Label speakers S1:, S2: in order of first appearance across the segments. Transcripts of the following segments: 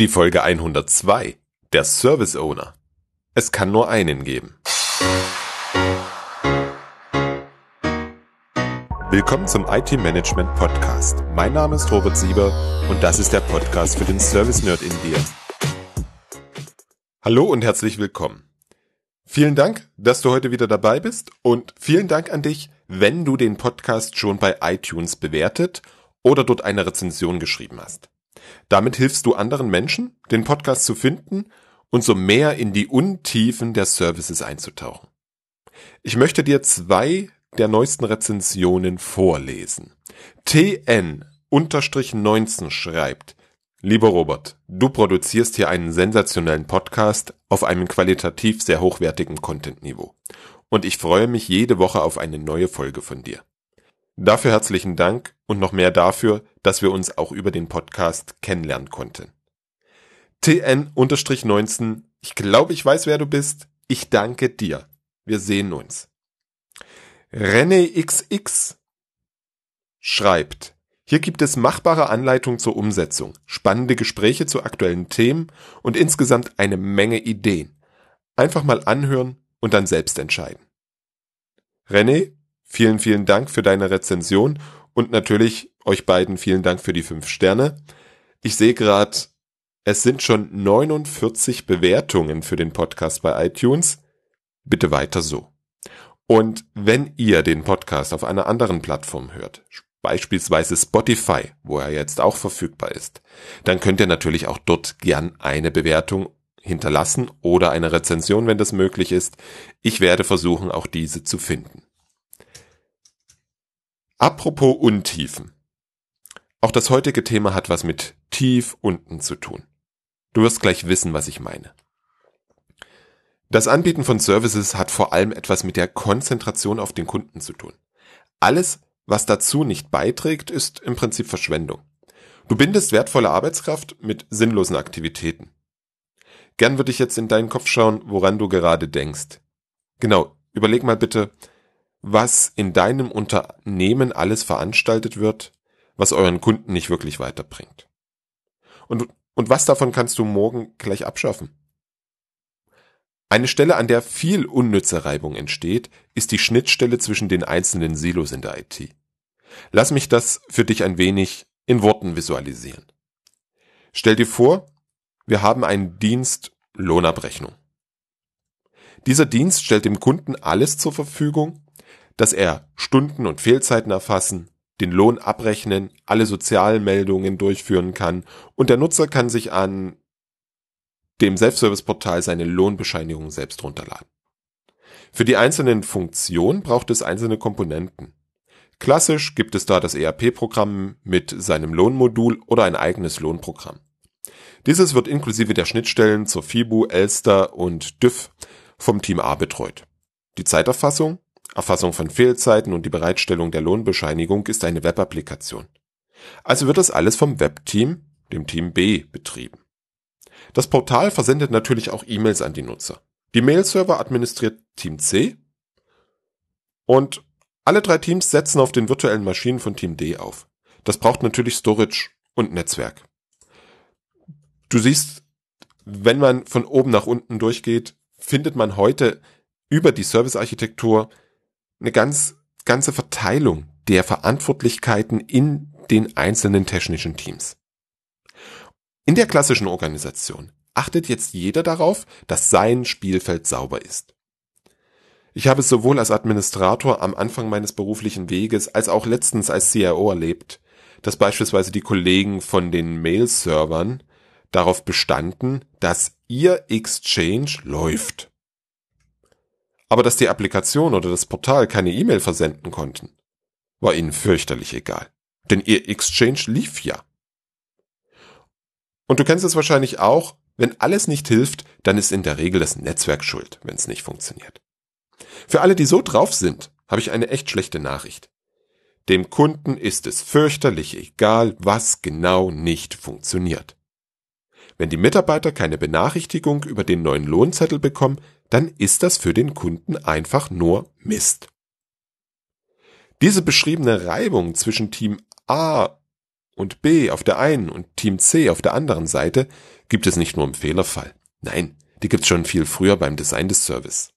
S1: Die Folge 102. Der Service Owner. Es kann nur einen geben. Willkommen zum IT Management Podcast. Mein Name ist Robert Sieber und das ist der Podcast für den Service Nerd in dir. Hallo und herzlich willkommen. Vielen Dank, dass du heute wieder dabei bist und vielen Dank an dich, wenn du den Podcast schon bei iTunes bewertet oder dort eine Rezension geschrieben hast. Damit hilfst du anderen Menschen, den Podcast zu finden und so mehr in die Untiefen der Services einzutauchen. Ich möchte dir zwei der neuesten Rezensionen vorlesen. TN-19 schreibt, Lieber Robert, du produzierst hier einen sensationellen Podcast auf einem qualitativ sehr hochwertigen Content-Niveau. Und ich freue mich jede Woche auf eine neue Folge von dir. Dafür herzlichen Dank und noch mehr dafür, dass wir uns auch über den Podcast kennenlernen konnten. TN-19, ich glaube, ich weiß, wer du bist. Ich danke dir. Wir sehen uns. René XX schreibt, hier gibt es machbare Anleitungen zur Umsetzung, spannende Gespräche zu aktuellen Themen und insgesamt eine Menge Ideen. Einfach mal anhören und dann selbst entscheiden. René, vielen, vielen Dank für deine Rezension und natürlich euch beiden vielen Dank für die fünf Sterne. Ich sehe gerade, es sind schon 49 Bewertungen für den Podcast bei iTunes. Bitte weiter so. Und wenn ihr den Podcast auf einer anderen Plattform hört, beispielsweise Spotify, wo er jetzt auch verfügbar ist, dann könnt ihr natürlich auch dort gern eine Bewertung hinterlassen oder eine Rezension, wenn das möglich ist. Ich werde versuchen, auch diese zu finden. Apropos Untiefen. Auch das heutige Thema hat was mit tief unten zu tun. Du wirst gleich wissen, was ich meine. Das Anbieten von Services hat vor allem etwas mit der Konzentration auf den Kunden zu tun. Alles, was dazu nicht beiträgt, ist im Prinzip Verschwendung. Du bindest wertvolle Arbeitskraft mit sinnlosen Aktivitäten. Gern würde ich jetzt in deinen Kopf schauen, woran du gerade denkst. Genau, überleg mal bitte, was in deinem Unternehmen alles veranstaltet wird, was euren Kunden nicht wirklich weiterbringt. Und, und was davon kannst du morgen gleich abschaffen? Eine Stelle, an der viel unnütze Reibung entsteht, ist die Schnittstelle zwischen den einzelnen Silos in der IT. Lass mich das für dich ein wenig in Worten visualisieren. Stell dir vor, wir haben einen Dienst Lohnabrechnung. Dieser Dienst stellt dem Kunden alles zur Verfügung, dass er Stunden und Fehlzeiten erfassen, den Lohn abrechnen, alle Sozialmeldungen durchführen kann und der Nutzer kann sich an dem Self-Service-Portal seine Lohnbescheinigung selbst runterladen. Für die einzelnen Funktionen braucht es einzelne Komponenten. Klassisch gibt es da das ERP-Programm mit seinem Lohnmodul oder ein eigenes Lohnprogramm. Dieses wird inklusive der Schnittstellen zur FIBU, Elster und DÜV vom Team A betreut. Die Zeiterfassung, Erfassung von Fehlzeiten und die Bereitstellung der Lohnbescheinigung ist eine Web-Applikation. Also wird das alles vom Webteam, dem Team B, betrieben. Das Portal versendet natürlich auch E-Mails an die Nutzer. Die Mail-Server administriert Team C und alle drei Teams setzen auf den virtuellen Maschinen von Team D auf. Das braucht natürlich Storage und Netzwerk. Du siehst, wenn man von oben nach unten durchgeht, findet man heute über die Servicearchitektur eine ganz, ganze Verteilung der Verantwortlichkeiten in den einzelnen technischen Teams. In der klassischen Organisation achtet jetzt jeder darauf, dass sein Spielfeld sauber ist. Ich habe es sowohl als Administrator am Anfang meines beruflichen Weges als auch letztens als CIO erlebt, dass beispielsweise die Kollegen von den Mail-Servern darauf bestanden, dass ihr Exchange läuft. Aber dass die Applikation oder das Portal keine E-Mail versenden konnten, war ihnen fürchterlich egal. Denn ihr Exchange lief ja. Und du kennst es wahrscheinlich auch, wenn alles nicht hilft, dann ist in der Regel das Netzwerk schuld, wenn es nicht funktioniert. Für alle, die so drauf sind, habe ich eine echt schlechte Nachricht. Dem Kunden ist es fürchterlich egal, was genau nicht funktioniert. Wenn die Mitarbeiter keine Benachrichtigung über den neuen Lohnzettel bekommen, dann ist das für den Kunden einfach nur Mist. Diese beschriebene Reibung zwischen Team A und B auf der einen und Team C auf der anderen Seite gibt es nicht nur im Fehlerfall. Nein, die gibt's schon viel früher beim Design des Service.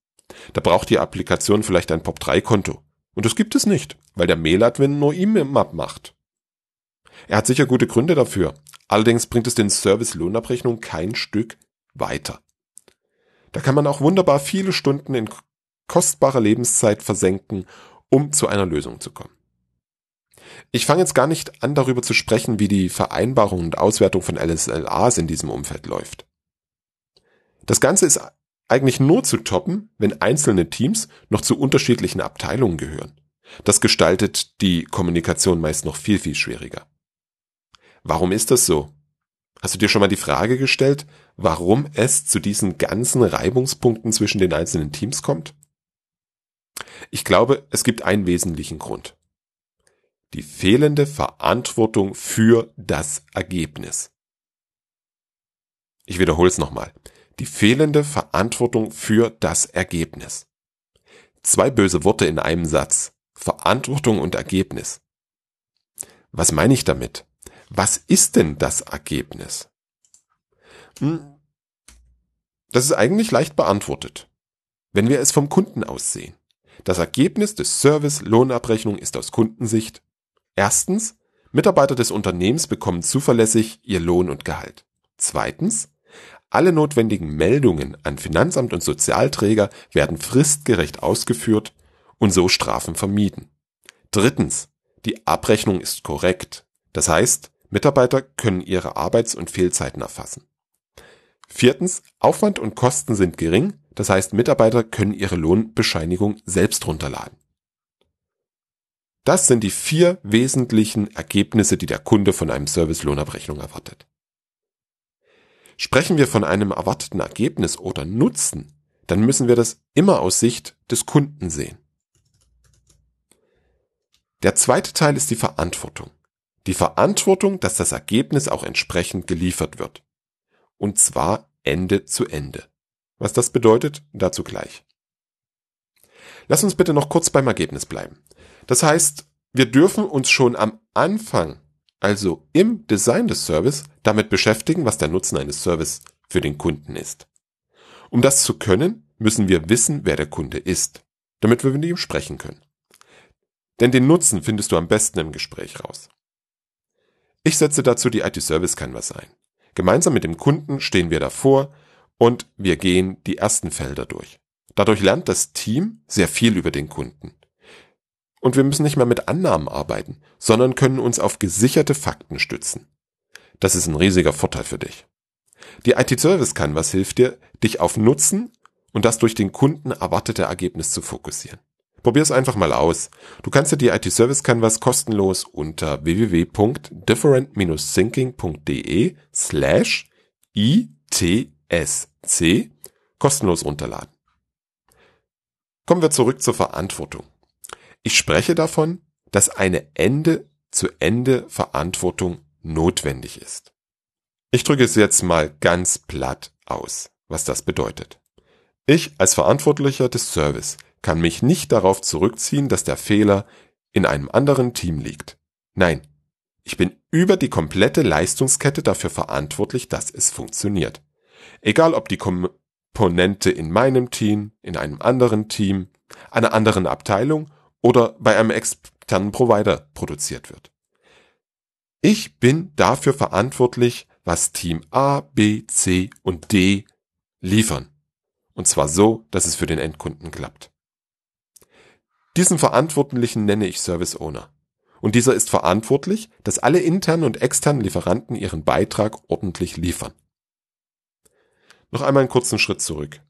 S1: Da braucht die Applikation vielleicht ein POP3-Konto. Und das gibt es nicht, weil der Mail-Admin nur E-Mail-Map macht. Er hat sicher gute Gründe dafür. Allerdings bringt es den Service Lohnabrechnung kein Stück weiter. Da kann man auch wunderbar viele Stunden in kostbarer Lebenszeit versenken, um zu einer Lösung zu kommen. Ich fange jetzt gar nicht an, darüber zu sprechen, wie die Vereinbarung und Auswertung von LSLAs in diesem Umfeld läuft. Das Ganze ist eigentlich nur zu toppen, wenn einzelne Teams noch zu unterschiedlichen Abteilungen gehören. Das gestaltet die Kommunikation meist noch viel, viel schwieriger. Warum ist das so? Hast du dir schon mal die Frage gestellt, warum es zu diesen ganzen Reibungspunkten zwischen den einzelnen Teams kommt? Ich glaube, es gibt einen wesentlichen Grund. Die fehlende Verantwortung für das Ergebnis. Ich wiederhole es nochmal die fehlende Verantwortung für das Ergebnis. Zwei böse Worte in einem Satz. Verantwortung und Ergebnis. Was meine ich damit? Was ist denn das Ergebnis? Hm, das ist eigentlich leicht beantwortet, wenn wir es vom Kunden aus sehen. Das Ergebnis des Service Lohnabrechnung ist aus Kundensicht erstens, Mitarbeiter des Unternehmens bekommen zuverlässig ihr Lohn und Gehalt. Zweitens, alle notwendigen Meldungen an Finanzamt und Sozialträger werden fristgerecht ausgeführt und so Strafen vermieden. Drittens. Die Abrechnung ist korrekt. Das heißt, Mitarbeiter können ihre Arbeits- und Fehlzeiten erfassen. Viertens. Aufwand und Kosten sind gering. Das heißt, Mitarbeiter können ihre Lohnbescheinigung selbst runterladen. Das sind die vier wesentlichen Ergebnisse, die der Kunde von einem Service-Lohnabrechnung erwartet. Sprechen wir von einem erwarteten Ergebnis oder Nutzen, dann müssen wir das immer aus Sicht des Kunden sehen. Der zweite Teil ist die Verantwortung. Die Verantwortung, dass das Ergebnis auch entsprechend geliefert wird. Und zwar Ende zu Ende. Was das bedeutet, dazu gleich. Lass uns bitte noch kurz beim Ergebnis bleiben. Das heißt, wir dürfen uns schon am Anfang also im Design des Service damit beschäftigen, was der Nutzen eines Service für den Kunden ist. Um das zu können, müssen wir wissen, wer der Kunde ist, damit wir mit ihm sprechen können. Denn den Nutzen findest du am besten im Gespräch raus. Ich setze dazu die IT Service Canvas ein. Gemeinsam mit dem Kunden stehen wir davor und wir gehen die ersten Felder durch. Dadurch lernt das Team sehr viel über den Kunden. Und wir müssen nicht mehr mit Annahmen arbeiten, sondern können uns auf gesicherte Fakten stützen. Das ist ein riesiger Vorteil für dich. Die IT-Service Canvas hilft dir, dich auf Nutzen und das durch den Kunden erwartete Ergebnis zu fokussieren. Probier es einfach mal aus. Du kannst dir die IT-Service Canvas kostenlos unter www.different-thinking.de slash ITSC kostenlos runterladen. Kommen wir zurück zur Verantwortung. Ich spreche davon, dass eine Ende-zu-Ende-Verantwortung notwendig ist. Ich drücke es jetzt mal ganz platt aus, was das bedeutet. Ich als Verantwortlicher des Service kann mich nicht darauf zurückziehen, dass der Fehler in einem anderen Team liegt. Nein, ich bin über die komplette Leistungskette dafür verantwortlich, dass es funktioniert. Egal ob die Komponente in meinem Team, in einem anderen Team, einer anderen Abteilung oder bei einem externen Provider produziert wird. Ich bin dafür verantwortlich, was Team A, B, C und D liefern. Und zwar so, dass es für den Endkunden klappt. Diesen Verantwortlichen nenne ich Service Owner. Und dieser ist verantwortlich, dass alle internen und externen Lieferanten ihren Beitrag ordentlich liefern. Noch einmal einen kurzen Schritt zurück.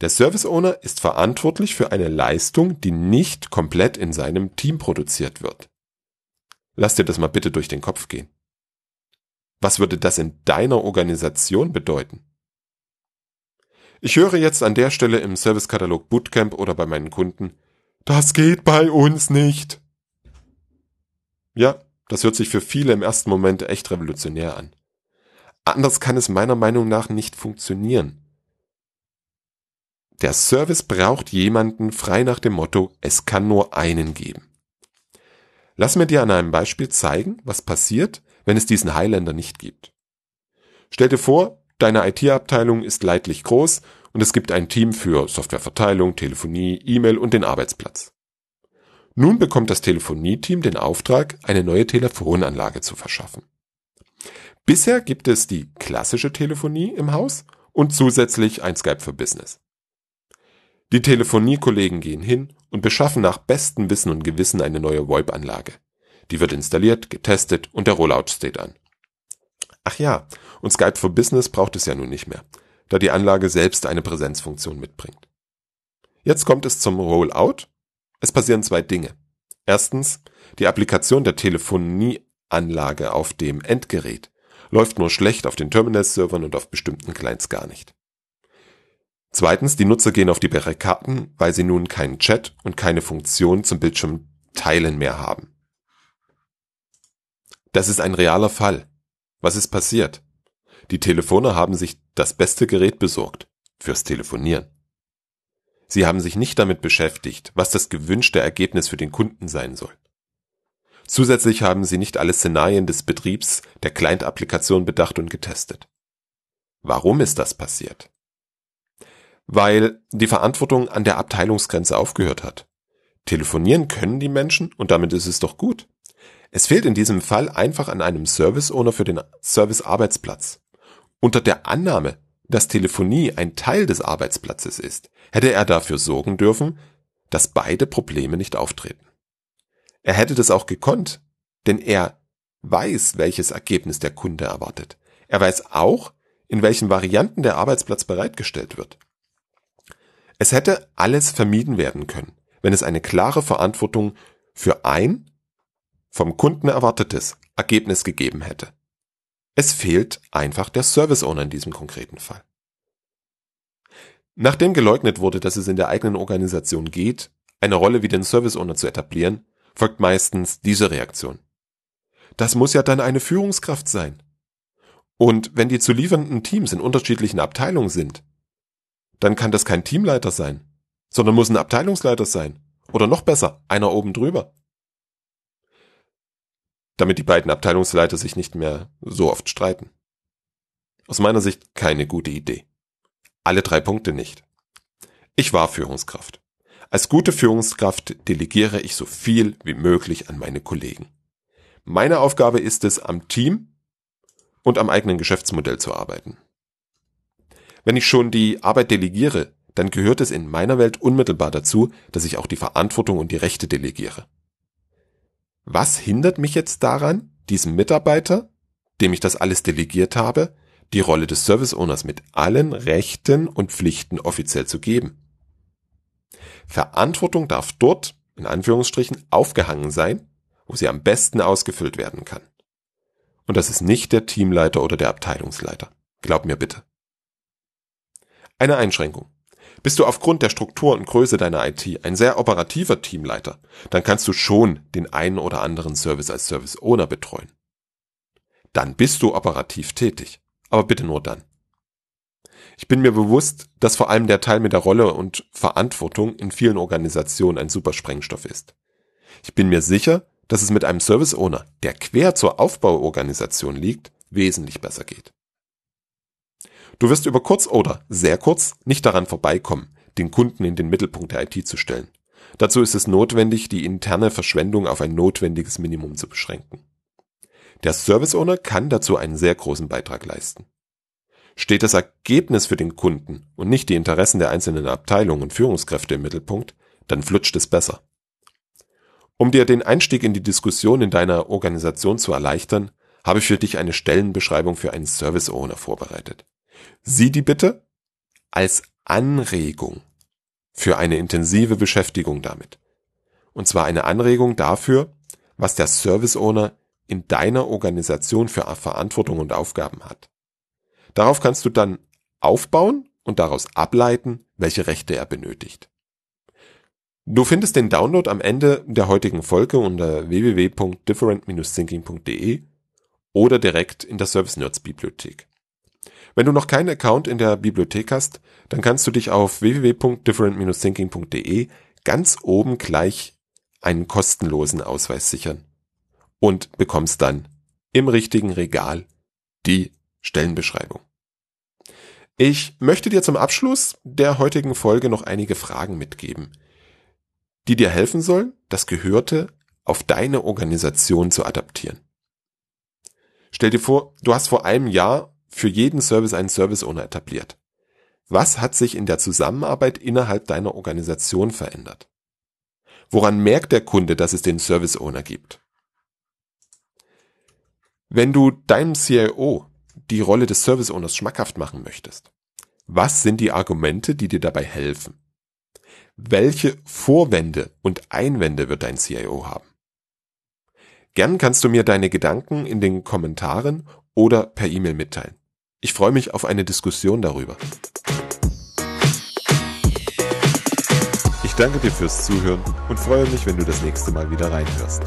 S1: Der Service Owner ist verantwortlich für eine Leistung, die nicht komplett in seinem Team produziert wird. Lass dir das mal bitte durch den Kopf gehen. Was würde das in deiner Organisation bedeuten? Ich höre jetzt an der Stelle im Servicekatalog Bootcamp oder bei meinen Kunden, das geht bei uns nicht. Ja, das hört sich für viele im ersten Moment echt revolutionär an. Anders kann es meiner Meinung nach nicht funktionieren. Der Service braucht jemanden frei nach dem Motto, es kann nur einen geben. Lass mir dir an einem Beispiel zeigen, was passiert, wenn es diesen Highlander nicht gibt. Stell dir vor, deine IT-Abteilung ist leidlich groß und es gibt ein Team für Softwareverteilung, Telefonie, E-Mail und den Arbeitsplatz. Nun bekommt das Telefonieteam den Auftrag, eine neue Telefonanlage zu verschaffen. Bisher gibt es die klassische Telefonie im Haus und zusätzlich ein Skype für Business. Die Telefoniekollegen gehen hin und beschaffen nach bestem Wissen und Gewissen eine neue VoIP-Anlage. Die wird installiert, getestet und der Rollout steht an. Ach ja, und Skype for Business braucht es ja nun nicht mehr, da die Anlage selbst eine Präsenzfunktion mitbringt. Jetzt kommt es zum Rollout. Es passieren zwei Dinge. Erstens, die Applikation der Telefonieanlage auf dem Endgerät läuft nur schlecht auf den Terminal-Servern und auf bestimmten Clients gar nicht. Zweitens, die Nutzer gehen auf die Barrikaden, weil sie nun keinen Chat und keine Funktion zum Bildschirm teilen mehr haben. Das ist ein realer Fall. Was ist passiert? Die Telefoner haben sich das beste Gerät besorgt fürs Telefonieren. Sie haben sich nicht damit beschäftigt, was das gewünschte Ergebnis für den Kunden sein soll. Zusätzlich haben sie nicht alle Szenarien des Betriebs der Client-Applikation bedacht und getestet. Warum ist das passiert? Weil die Verantwortung an der Abteilungsgrenze aufgehört hat. Telefonieren können die Menschen und damit ist es doch gut. Es fehlt in diesem Fall einfach an einem Service Owner für den Service Arbeitsplatz. Unter der Annahme, dass Telefonie ein Teil des Arbeitsplatzes ist, hätte er dafür sorgen dürfen, dass beide Probleme nicht auftreten. Er hätte das auch gekonnt, denn er weiß, welches Ergebnis der Kunde erwartet. Er weiß auch, in welchen Varianten der Arbeitsplatz bereitgestellt wird. Es hätte alles vermieden werden können, wenn es eine klare Verantwortung für ein vom Kunden erwartetes Ergebnis gegeben hätte. Es fehlt einfach der Service Owner in diesem konkreten Fall. Nachdem geleugnet wurde, dass es in der eigenen Organisation geht, eine Rolle wie den Service Owner zu etablieren, folgt meistens diese Reaktion. Das muss ja dann eine Führungskraft sein. Und wenn die zu liefernden Teams in unterschiedlichen Abteilungen sind, dann kann das kein Teamleiter sein, sondern muss ein Abteilungsleiter sein. Oder noch besser, einer oben drüber. Damit die beiden Abteilungsleiter sich nicht mehr so oft streiten. Aus meiner Sicht keine gute Idee. Alle drei Punkte nicht. Ich war Führungskraft. Als gute Führungskraft delegiere ich so viel wie möglich an meine Kollegen. Meine Aufgabe ist es, am Team und am eigenen Geschäftsmodell zu arbeiten. Wenn ich schon die Arbeit delegiere, dann gehört es in meiner Welt unmittelbar dazu, dass ich auch die Verantwortung und die Rechte delegiere. Was hindert mich jetzt daran, diesem Mitarbeiter, dem ich das alles delegiert habe, die Rolle des Service Owners mit allen Rechten und Pflichten offiziell zu geben? Verantwortung darf dort, in Anführungsstrichen, aufgehangen sein, wo sie am besten ausgefüllt werden kann. Und das ist nicht der Teamleiter oder der Abteilungsleiter. Glaub mir bitte. Eine Einschränkung. Bist du aufgrund der Struktur und Größe deiner IT ein sehr operativer Teamleiter, dann kannst du schon den einen oder anderen Service als Service Owner betreuen. Dann bist du operativ tätig, aber bitte nur dann. Ich bin mir bewusst, dass vor allem der Teil mit der Rolle und Verantwortung in vielen Organisationen ein super Sprengstoff ist. Ich bin mir sicher, dass es mit einem Service Owner, der quer zur Aufbauorganisation liegt, wesentlich besser geht. Du wirst über kurz oder sehr kurz nicht daran vorbeikommen, den Kunden in den Mittelpunkt der IT zu stellen. Dazu ist es notwendig, die interne Verschwendung auf ein notwendiges Minimum zu beschränken. Der Service Owner kann dazu einen sehr großen Beitrag leisten. Steht das Ergebnis für den Kunden und nicht die Interessen der einzelnen Abteilungen und Führungskräfte im Mittelpunkt, dann flutscht es besser. Um dir den Einstieg in die Diskussion in deiner Organisation zu erleichtern, habe ich für dich eine Stellenbeschreibung für einen Service Owner vorbereitet. Sieh die bitte als Anregung für eine intensive Beschäftigung damit. Und zwar eine Anregung dafür, was der Service Owner in deiner Organisation für Verantwortung und Aufgaben hat. Darauf kannst du dann aufbauen und daraus ableiten, welche Rechte er benötigt. Du findest den Download am Ende der heutigen Folge unter www.different-thinking.de oder direkt in der Service Nerds Bibliothek. Wenn du noch keinen Account in der Bibliothek hast, dann kannst du dich auf www.different-thinking.de ganz oben gleich einen kostenlosen Ausweis sichern und bekommst dann im richtigen Regal die Stellenbeschreibung. Ich möchte dir zum Abschluss der heutigen Folge noch einige Fragen mitgeben, die dir helfen sollen, das Gehörte auf deine Organisation zu adaptieren. Stell dir vor, du hast vor einem Jahr für jeden Service einen Service Owner etabliert. Was hat sich in der Zusammenarbeit innerhalb deiner Organisation verändert? Woran merkt der Kunde, dass es den Service Owner gibt? Wenn du deinem CIO die Rolle des Service Owners schmackhaft machen möchtest, was sind die Argumente, die dir dabei helfen? Welche Vorwände und Einwände wird dein CIO haben? Gern kannst du mir deine Gedanken in den Kommentaren oder per E-Mail mitteilen. Ich freue mich auf eine Diskussion darüber. Ich danke dir fürs Zuhören und freue mich, wenn du das nächste Mal wieder reinhörst.